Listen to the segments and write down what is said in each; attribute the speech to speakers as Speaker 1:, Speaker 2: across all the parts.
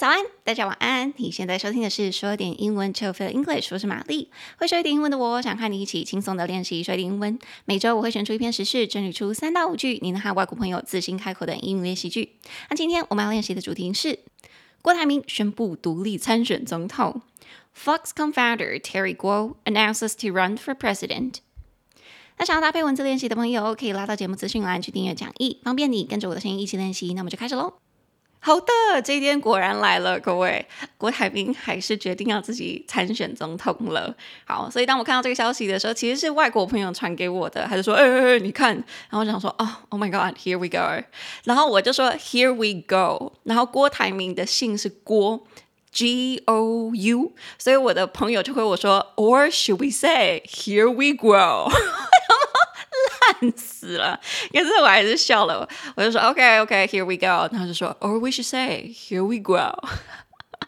Speaker 1: 早安，大家晚安。你现在收听的是说点英文 c h i l English，我是玛丽。会说一点英文的我，想和你一起轻松的练习说一点英文。每周我会选出一篇时事，整理出三到五句，你能和外国朋友自信开口的英语练习句。那今天我们要练习的主题是郭台铭宣布独立参选总统。Fox Confounder Terry Gou announces to run for president。那想要搭配文字练习的朋友，可以拉到节目资讯栏去订阅讲义，方便你跟着我的声音一起练习。那我们就开始喽。好的，这一天果然来了，各位，郭台铭还是决定要自己参选总统了。好，所以当我看到这个消息的时候，其实是外国朋友传给我的，他就说：“哎哎哎，你看。”然后我想说：“哦，Oh my God，Here we go。”然后我就说：“Here we go。”然后郭台铭的姓是郭，G O U，所以我的朋友就回我说：“Or should we say Here we go？烂死了，可是我还是笑了，我就说 OK OK，Here we go，然后就说 Or we should say Here we grow。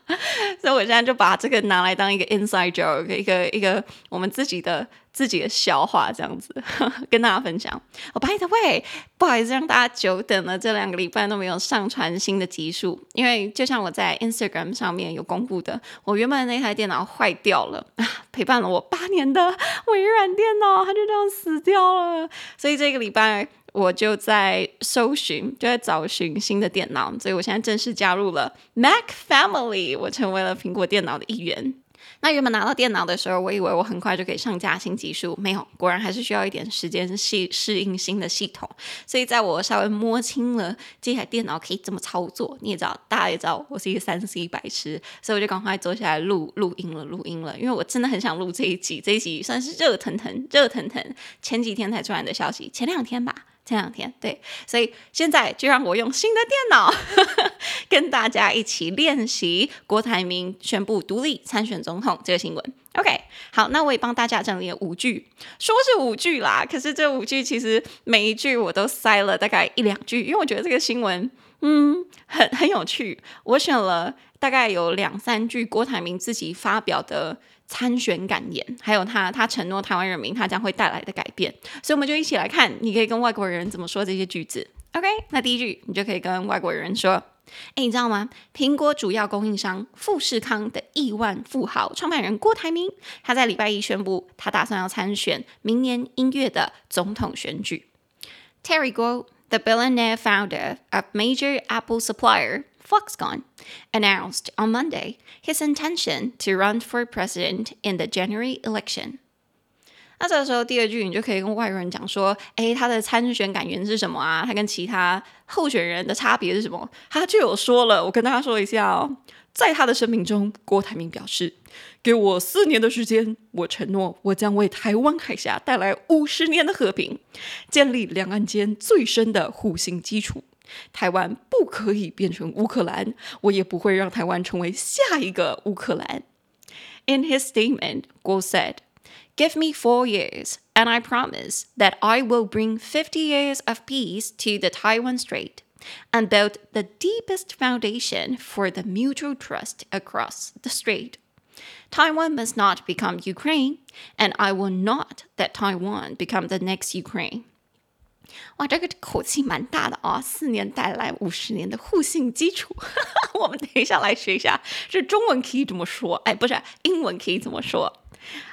Speaker 1: 所以我现在就把这个拿来当一个 inside joke，一个一个我们自己的自己的笑话，这样子 跟大家分享。哦，by the way，不好意思让大家久等了，这两个礼拜都没有上传新的集数，因为就像我在 Instagram 上面有公布的，我原本那台电脑坏掉了，陪伴了我八年的微软电脑，它就这样死掉了，所以这个礼拜。我就在搜寻，就在找寻新的电脑，所以我现在正式加入了 Mac Family，我成为了苹果电脑的一员。那原本拿到电脑的时候，我以为我很快就可以上架新技术，没有，果然还是需要一点时间适适应新的系统。所以在我稍微摸清了这台电脑可以怎么操作，你也知道，大家也知道我是一个三 C 白痴，所以我就赶快坐下来录录音了，录音了，因为我真的很想录这一集，这一集算是热腾腾、热腾腾，前几天才出来的消息，前两天吧。前两天，对，所以现在就让我用新的电脑跟大家一起练习郭台铭宣布独立参选总统这个新闻。OK，好，那我也帮大家整理了五句，说是五句啦，可是这五句其实每一句我都塞了大概一两句，因为我觉得这个新闻，嗯，很很有趣。我选了大概有两三句郭台铭自己发表的。参选感言，还有他他承诺台湾人民他将会带来的改变，所以我们就一起来看，你可以跟外国人怎么说这些句子。OK，那第一句你就可以跟外国人说：“哎，你知道吗？苹果主要供应商富士康的亿万富豪创办人郭台铭，他在礼拜一宣布，他打算要参选明年一月的总统选举。Terry Gou, the billionaire founder of major Apple supplier。” Foxconn announced on Monday his intention to run for president in the January election. 那这个时候，第二句你就可以跟外国人讲说：“诶，他的参选感言是什么啊？他跟其他候选人的差别是什么？”他就有说了，我跟大家说一下哦。在他的声明中，郭台铭表示：“给我四年的时间，我承诺我将为台湾海峡带来五十年的和平，建立两岸间最深的互信基础。”台湾不可以变成乌克兰，我也不会让台湾成为下一个乌克兰。In his statement, Gou said, "Give me four years, and I promise that I will bring fifty years of peace to the Taiwan Strait, and build the deepest foundation for the mutual trust across the strait. Taiwan must not become Ukraine, and I will not let Taiwan become the next Ukraine." 哇，这个口气蛮大的啊！四年带来五十年的互信基础，我们等一下来学一下，这中文可以怎么说？哎，不是，英文可以怎么说？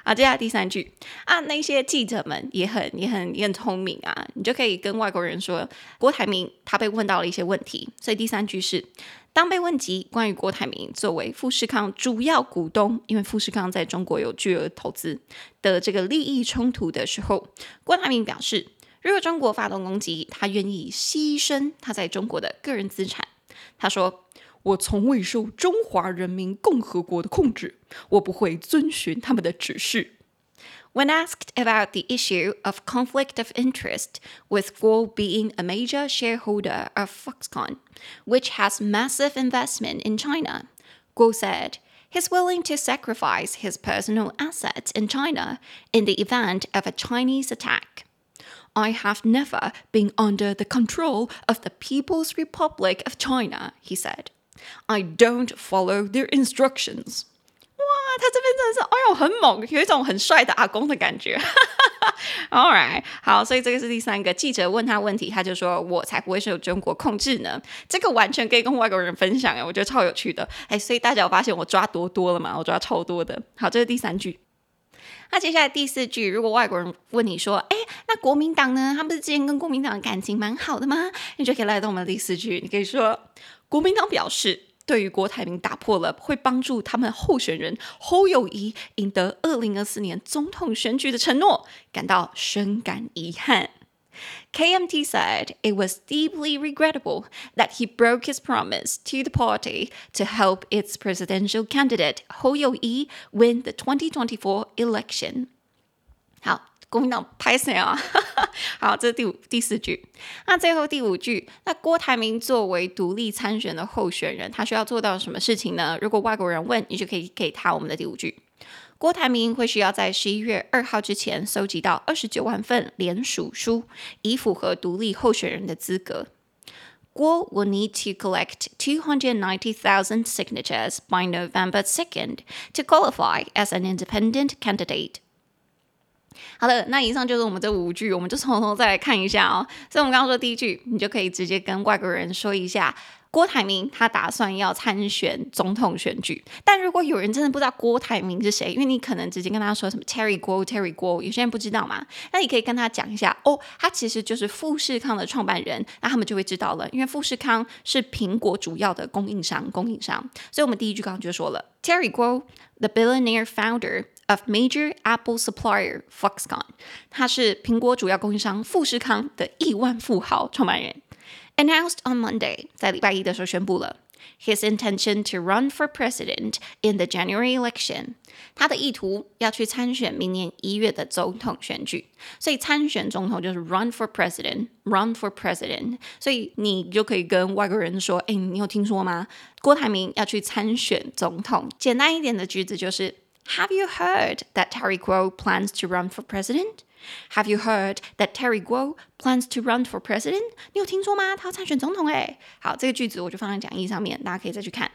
Speaker 1: 啊，接下来第三句啊，那些记者们也很、也很、也很聪明啊，你就可以跟外国人说，郭台铭他被问到了一些问题，所以第三句是，当被问及关于郭台铭作为富士康主要股东，因为富士康在中国有巨额投资的这个利益冲突的时候，郭台铭表示。如果中国发动攻击，他愿意牺牲他在中国的个人资产。他说：“我从未受中华人民共和国的控制，我不会遵循他们的指示。” When asked about the issue of conflict of interest with Gou being a major shareholder of Foxconn, which has massive investment in China, Gou said he's willing to sacrifice his personal assets in China in the event of a Chinese attack. I have never been under the control of the People's Republic of China, he said. I don't follow their instructions. 哇，他这边真的是，哎呦，很猛，有一种很帅的阿公的感觉。 All right，好，所以这个是第三个记者问他问题，他就说：“我才不会受中国控制呢。”这个完全可以跟外国人分享哎，我觉得超有趣的哎。所以大家有发现我抓多多了吗？我抓超多的。好，这是第三句。 那接下来第四句，如果外国人问你说：“哎，那国民党呢？他不是之前跟国民党的感情蛮好的吗？”你就可以来到我们的第四句，你可以说：“国民党表示。”对于郭台铭打破了会帮助他们候选人侯友谊赢得二零二四年总统选举的承诺，感到深感遗憾。KMT said it was deeply regrettable that he broke his promise to the party to help its presidential candidate 侯友宜 win the 2024 election。好。国民党拍谁啊？好，这是第五第四句。那最后第五句，那郭台铭作为独立参选的候选人，他需要做到什么事情呢？如果外国人问，你就可以给他我们的第五句。 郭台铭会需要在十一月二号之前搜集到二十九万份联署书，以符合独立候选人的资格。郭 will need to collect two hundred ninety thousand signatures by November second to qualify as an independent candidate. 好的，那以上就是我们这五句，我们就从头再来看一下哦。所以，我们刚刚说第一句，你就可以直接跟外国人说一下，郭台铭他打算要参选总统选举。但如果有人真的不知道郭台铭是谁，因为你可能直接跟他说什么 Terry 郭 Terry 郭，有些人不知道嘛，那你可以跟他讲一下哦，他其实就是富士康的创办人，那他们就会知道了，因为富士康是苹果主要的供应商，供应商。所以我们第一句刚刚就说了，Terry 郭 the billionaire founder。Of major Apple supplier Foxconn，他是苹果主要供应商富士康的亿万富豪创办人。Announced on Monday，在礼拜一的时候宣布了 his intention to run for president in the January election，他的意图要去参选明年一月的总统选举。所以参选总统就是 run for president，run for president。所以你就可以跟外国人说：“哎，你有听说吗？郭台铭要去参选总统。”简单一点的句子就是。Have you heard that Terry Guo plans to run for president? Have you heard that Terry Guo plans to run for president? 你有听说吗？他要参选总统诶。好，这个句子我就放在讲义上面，大家可以再去看。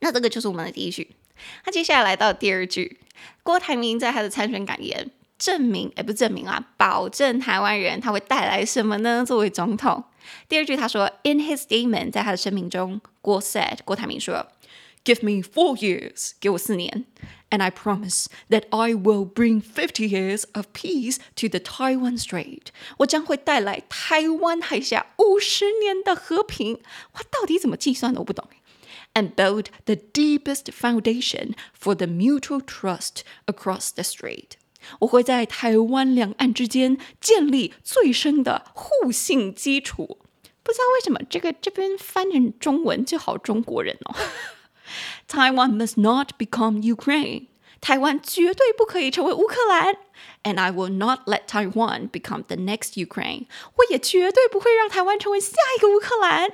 Speaker 1: 那这个就是我们的第一句。那接下来来到第二句，郭台铭在他的参选感言证明，诶，不是证明啊，保证台湾人他会带来什么呢？作为总统，第二句他说，In his statement，在他的声明中，郭 said，郭台铭说 ，Give me four years，给我四年。And I promise that I will bring fifty years of peace to the Taiwan Strait。我将会带来台湾海峡五十年的和平。哇，到底怎么计算的？我不懂。And build the deepest foundation for the mutual trust across the strait。我会在台湾两岸之间建立最深的互信基础。不知道为什么这个这边翻成中文就好中国人哦。 Taiwan must not become Ukraine. 台湾绝对不可以成为乌克兰。And I will not let Taiwan become the next Ukraine. 我也绝对不会让台湾成为下一个乌克兰。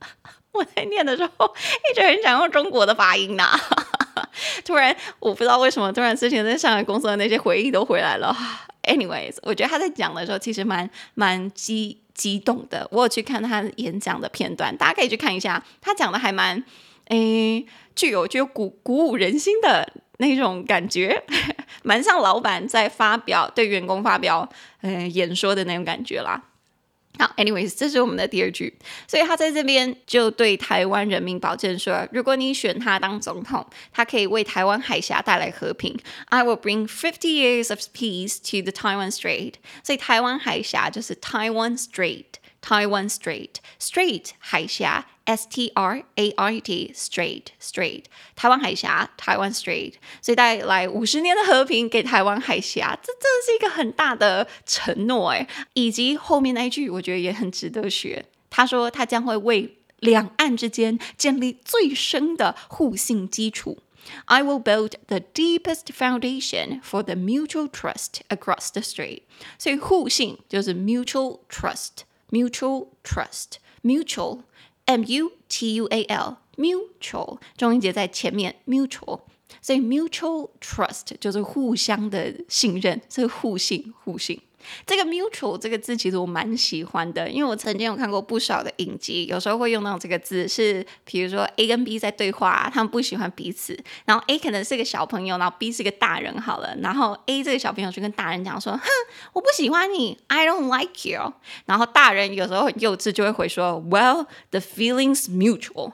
Speaker 1: 我在念的时候一直很想用中国的发音呐。突然，我不知道为什么，突然之前在上海工作的那些回忆都回来了。Anyways，我觉得他在讲的时候其实蛮蛮激激动的。我有去看他演讲的片段，大家可以去看一下，他讲的还蛮。诶，具有具有鼓鼓舞人心的那种感觉，蛮像老板在发表对员工发表呃演说的那种感觉啦。好，anyways，这是我们的第二句，所以他在这边就对台湾人民保证说，如果你选他当总统，他可以为台湾海峡带来和平。I will bring fifty years of peace to the Taiwan Strait。所以台湾海峡就是 Taiwan Strait，Taiwan Strait，Strait 海峡。S T R A R T Strait Strait 台湾海峡台湾 Strait，所以带来五十年的和平给台湾海峡，这真的是一个很大的承诺哎。以及后面那一句，我觉得也很值得学。他说他将会为两岸之间建立最深的互信基础。I will build the deepest foundation for the mutual trust across the strait。所以互信就是 mutual trust，mutual trust，mutual。 M U T U A L mutual，重音节在前面。mutual 所以 mutual trust 就是互相的信任，是互信互信。这个 mutual 这个字其实我蛮喜欢的，因为我曾经有看过不少的影集，有时候会用到这个字，是比如说 A 跟 B 在对话，他们不喜欢彼此，然后 A 可能是个小朋友，然后 B 是个大人好了，然后 A 这个小朋友就跟大人讲说，哼，我不喜欢你，I don't like you，然后大人有时候很幼稚就会回说，Well the feelings mutual，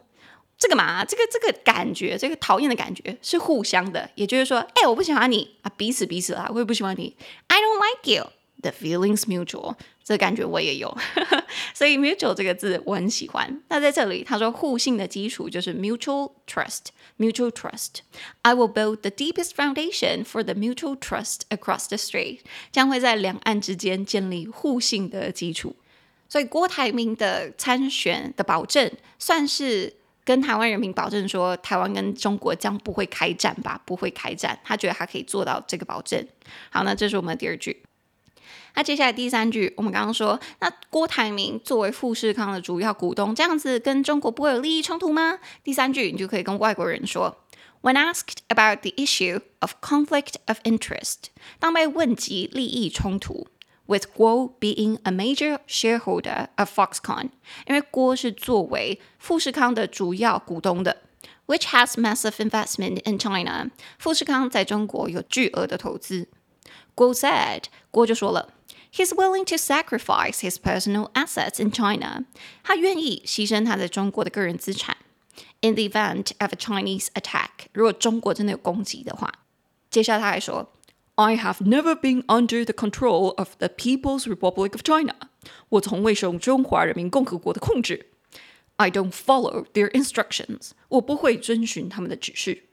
Speaker 1: 这个嘛，这个这个感觉，这个讨厌的感觉是互相的，也就是说，哎，我不喜欢你啊，彼此彼此啊，我也不喜欢你，I don't like you。The feelings mutual，这感觉我也有，所以 mutual 这个字我很喜欢。那在这里他说互信的基础就是 mutual trust，mutual trust。I will build the deepest foundation for the mutual trust across the strait，将会在两岸之间建立互信的基础。所以郭台铭的参选的保证，算是跟台湾人民保证说，台湾跟中国将不会开战吧？不会开战，他觉得他可以做到这个保证。好，那这是我们第二句。那接下来第三句，我们刚刚说，那郭台铭作为富士康的主要股东，这样子跟中国不会有利益冲突吗？第三句你就可以跟外国人说，When asked about the issue of conflict of interest，当被问及利益冲突，with Guo being a major shareholder of Foxconn，因为郭是作为富士康的主要股东的，which has massive investment in China，富士康在中国有巨额的投资。郭 said，郭就说了。 He's willing to sacrifice his personal assets in China. 他愿意牺牲他在中国的个人资产。In the event of a Chinese attack，如果中国真的有攻击的话，接下来他还说，I have never been under the control of the People's Republic of China。我从未受中华人民共和国的控制。I don't follow their instructions。我不会遵循他们的指示。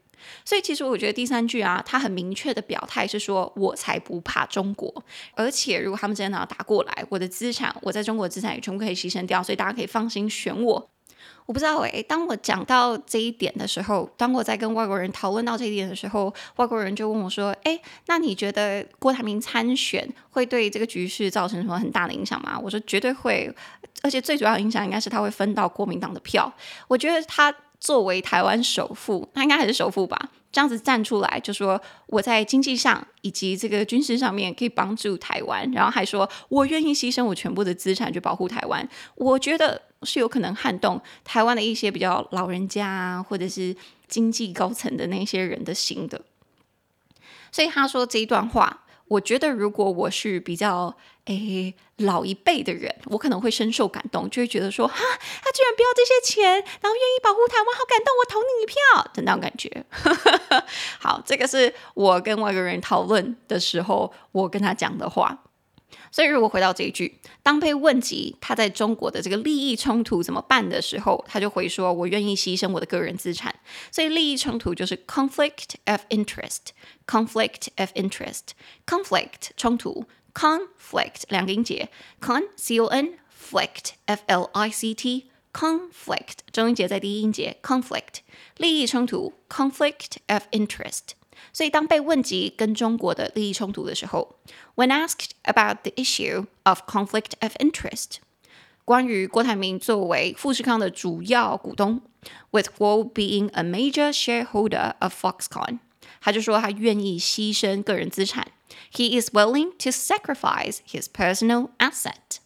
Speaker 1: 所以其实我觉得第三句啊，他很明确的表态是说，我才不怕中国，而且如果他们真的要打过来，我的资产，我在中国的资产也全部可以牺牲掉，所以大家可以放心选我。我不知道诶，当我讲到这一点的时候，当我在跟外国人讨论到这一点的时候，外国人就问我说：“诶，那你觉得郭台铭参选会对这个局势造成什么很大的影响吗？”我说：“绝对会，而且最主要的影响应该是他会分到国民党的票。我觉得他。”作为台湾首富，他应该还是首富吧？这样子站出来就说我在经济上以及这个军事上面可以帮助台湾，然后还说我愿意牺牲我全部的资产去保护台湾。我觉得是有可能撼动台湾的一些比较老人家啊，或者是经济高层的那些人的心的。所以他说这一段话。我觉得，如果我是比较诶老一辈的人，我可能会深受感动，就会觉得说，哈，他居然不要这些钱，然后愿意保护台湾，好感动，我投你一票的那种感觉。好，这个是我跟外国人讨论的时候，我跟他讲的话。所以，如果回到这一句，当被问及他在中国的这个利益冲突怎么办的时候，他就回说：“我愿意牺牲我的个人资产。”所以，利益冲突就是 conflict of interest，conflict of interest，conflict 冲突，conflict 两个音节，con c o n flict f l i c t conflict 中音节在第一音节，conflict 利益冲突，conflict of interest。所以，当被问及跟中国的利益冲突的时候，When asked about the issue of conflict of interest，关于郭台铭作为富士康的主要股东，with Guo being a major shareholder of Foxconn，他就说他愿意牺牲个人资产，He is willing to sacrifice his personal asset。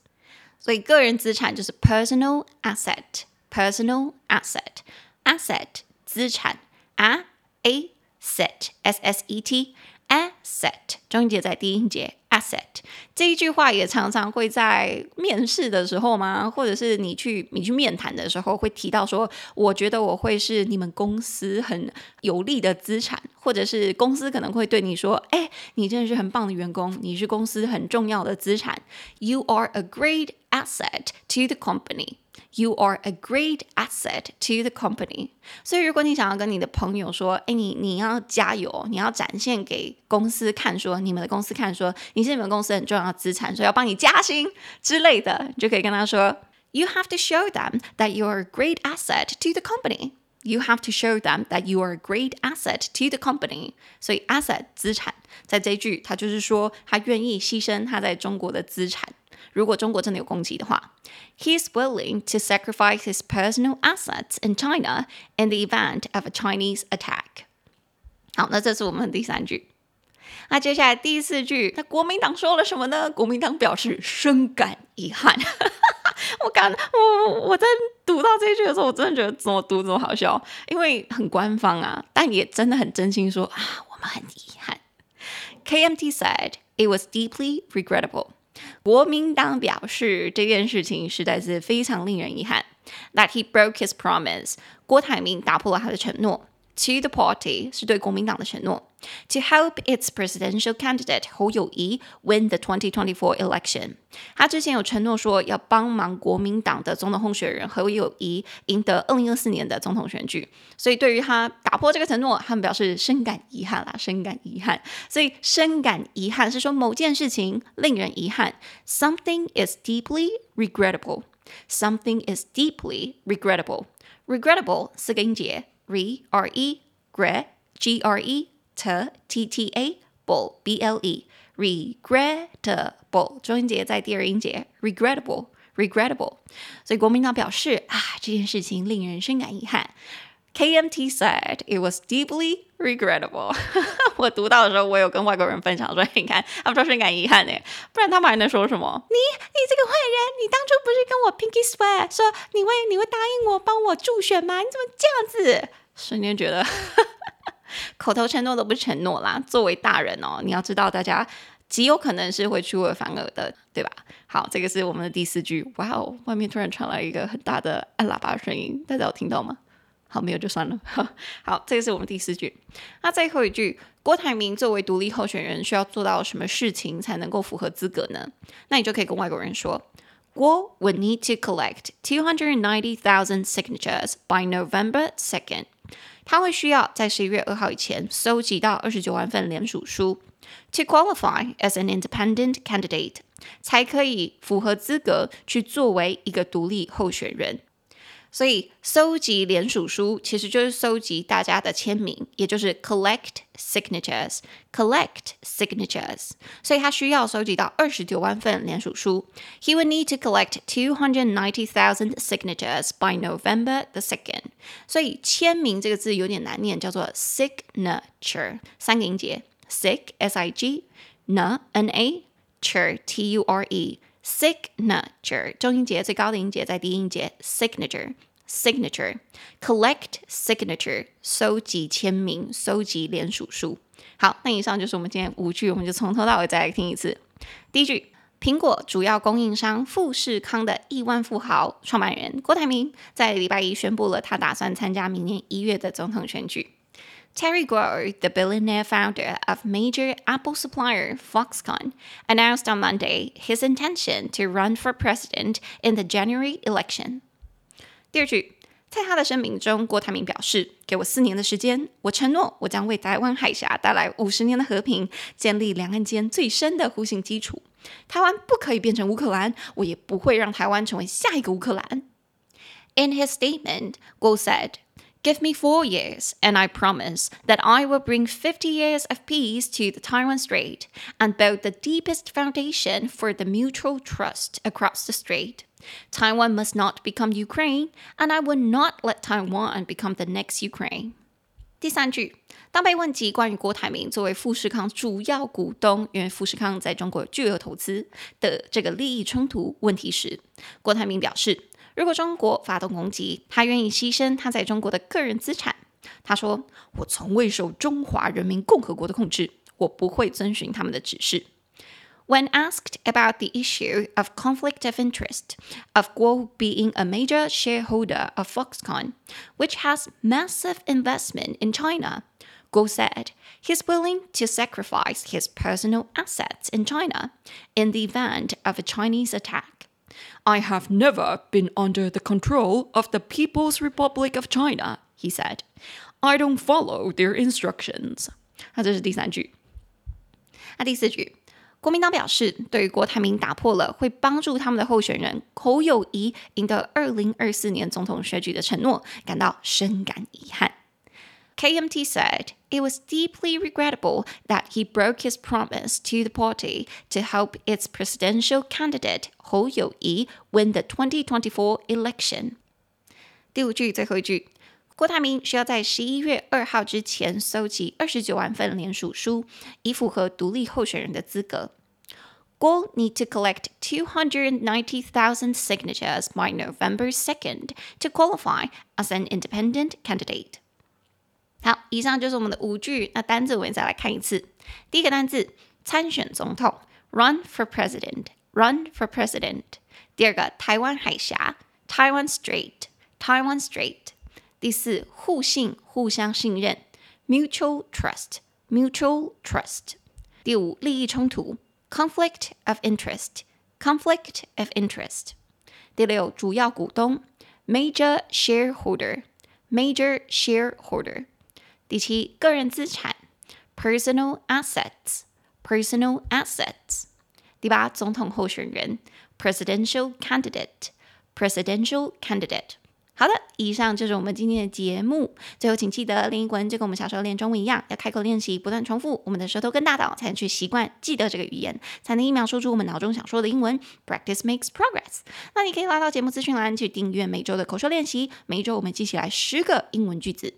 Speaker 1: 所以，个人资产就是 personal asset，personal asset，asset 资产，a a。 set s s e t asset 中音节在第一音节 asset 这一句话也常常会在面试的时候吗？或者是你去你去面谈的时候会提到说，我觉得我会是你们公司很有利的资产，或者是公司可能会对你说，哎，你真的是很棒的员工，你是公司很重要的资产，You are a great asset to the company。You are a great asset to the company。所以，如果你想要跟你的朋友说，哎，你你要加油，你要展现给公司看，说你们的公司看，说你是你们公司很重要的资产，说要帮你加薪之类的，你就可以跟他说，You have to show them that you are a great asset to the company. You have to show them that you are a great asset to the company. 所以，asset 资产，在这一句，他就是说，他愿意牺牲他在中国的资产。如果中国真的有攻击的话，He is willing to sacrifice his personal assets in China in the event of a Chinese attack。 好，那这是我们的第三句。那接下来第四句，那国民党说了什么呢？国民党表示深感遗憾。 我刚我我我在读到这一句的时候，我真的觉得怎么读怎么好笑，因为很官方啊，但也真的很真心说啊，我们很遗憾。KMT said it was deeply regrettable。国民党表示这件事情实在是非常令人遗憾。That he broke his promise。郭台铭打破了他的承诺。To the party 是对国民党的承诺。To help its presidential candidate 侯友宜 win the 2024 election，他之前有承诺说要帮忙国民党的总统候选人侯友宜赢得2024年的总统选举，所以对于他打破这个承诺，他们表示深感遗憾啦，深感遗憾。所以深感遗憾是说某件事情令人遗憾，something is deeply regrettable。Something is deeply regrettable。regrettable 四个音节。re r e gre g r e t t t a ble b l e regrettable 中音节在第二音节 regrettable regrettable，所以国民党表示啊，这件事情令人深感遗憾。KMT said it was deeply regrettable。我读到的时候，我有跟外国人分享说，你看他们说深感遗憾呢，不然他们还能说什么？你你这个坏人，你当初不是跟我 pinky swear 说你会你会答应我帮我助选吗？你怎么这样子？瞬间觉得口头承诺都不是承诺啦。作为大人哦，你要知道大家极有可能是会出尔反尔的，对吧？好，这个是我们的第四句。哇哦，外面突然传来一个很大的按喇叭的声音，大家有听到吗？好，没有就算了。好，这个是我们第四句。那最后一句，郭台铭作为独立候选人，需要做到什么事情才能够符合资格呢？那你就可以跟外国人说，郭 would need to collect two hundred ninety thousand signatures by November second。他会需要在十一月二号以前搜集到二十九万份联署书，to qualify as an independent candidate，才可以符合资格去作为一个独立候选人。所以，搜集联署书其实就是搜集大家的签名，也就是 collect signatures。collect signatures。所以他需要搜集到二十九万份联署书。He would need to collect two hundred ninety thousand signatures by November the second。所以签名这个字有点难念，叫做 signature，三个音节，sig s i g na n a ture t u r e。Signature 中音节最高的音节在低音节 signature signature collect signature 收集签名，收集联署书。好，那以上就是我们今天五句，我们就从头到尾再来听一次。第一句，苹果主要供应商富士康的亿万富豪创办人郭台铭在礼拜一宣布了，他打算参加明年一月的总统选举。Terry Gou, the billionaire founder of major Apple supplier Foxconn, announced on Monday his intention to run for president in the January election. 第二句，在他的声明中，郭台铭表示：“给我四年的时间，我承诺我将为台湾海峡带来五十年的和平，建立两岸间最深的互信基础。台湾不可以变成乌克兰，我也不会让台湾成为下一个乌克兰。” In his statement, Gou said. Give me four years, and I promise that I will bring 50 years of peace to the Taiwan Strait and build the deepest foundation for the mutual trust across the strait. Taiwan must not become Ukraine, and I will not let Taiwan become the next Ukraine. 第三句，当被问及关于郭台铭作为富士康主要股东，因为富士康在中国有巨额投资的这个利益冲突问题时，郭台铭表示。 如果中国发动攻击，他愿意牺牲他在中国的个人资产。他说：“我从未受中华人民共和国的控制，我不会遵循他们的指示。” When asked about the issue of conflict of interest of Guo being a major shareholder of Foxconn, which has massive investment in China, Guo said he's willing to sacrifice his personal assets in China in the event of a Chinese attack. I have never been under the control of the People's Republic of China, he said. I don't follow their instructions. 那这是第三句。那第四句，国民党表示，对于郭台铭打破了会帮助他们的候选人侯友宜赢得二零二四年总统选举的承诺，感到深感遗憾。 KMT said it was deeply regrettable that he broke his promise to the party to help its presidential candidate Hou Yu-Yi win the 2024 election. 第五句最后一句， 郭台铭需要在十一月二号之前搜集二十九万份联署书，以符合独立候选人的资格。Guo need to collect two hundred ninety thousand signatures by November second to qualify as an independent candidate. 好，以上就是我们的五句。那单字我们再来看一次。第一个单字参选总统，run for president，run for president。第二个台湾海峡，Taiwan Strait，Taiwan Strait。第四互信，互相信任，mutual trust，mutual trust。第五利益冲突。Conflict of interest, conflict of interest。第六，主要股东，major shareholder, major shareholder。第七，个人资产，personal assets, personal assets。第八，总统候选人，presidential candidate, presidential candidate。好的，以上就是我们今天的节目。最后，请记得练英文就跟我们小时候练中文一样，要开口练习，不断重复，我们的舌头更大脑，才能去习惯记得这个语言，才能一秒说出我们脑中想说的英文。Practice makes progress。那你可以拉到节目资讯栏去订阅每周的口说练习，每一周我们记起来十个英文句子。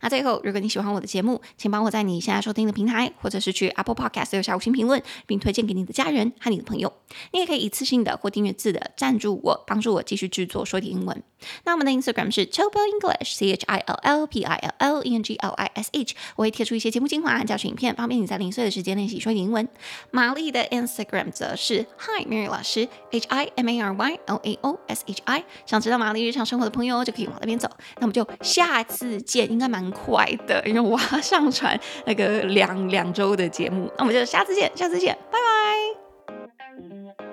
Speaker 1: 那最后，如果你喜欢我的节目，请帮我在你现在收听的平台，或者是去 Apple Podcast 留下五星评论，并推荐给你的家人和你的朋友。你也可以一次性的或订阅制的赞助我，帮助我继续制作说点英文。那我们的 Instagram 是 Chill English，C H I L L P I L L E N G L I S H，我会贴出一些节目精华和教学影片，方便你在零碎的时间练习说点英文。玛丽的 Instagram 则是 Hi Mary 老师，H I M A R Y L A O S H I。想知道玛丽日常生活的朋友，就可以往那边走。那我们就下次见，应该蛮快的因为我要上传那个两两周的节目。那我们就下次见下次见拜拜。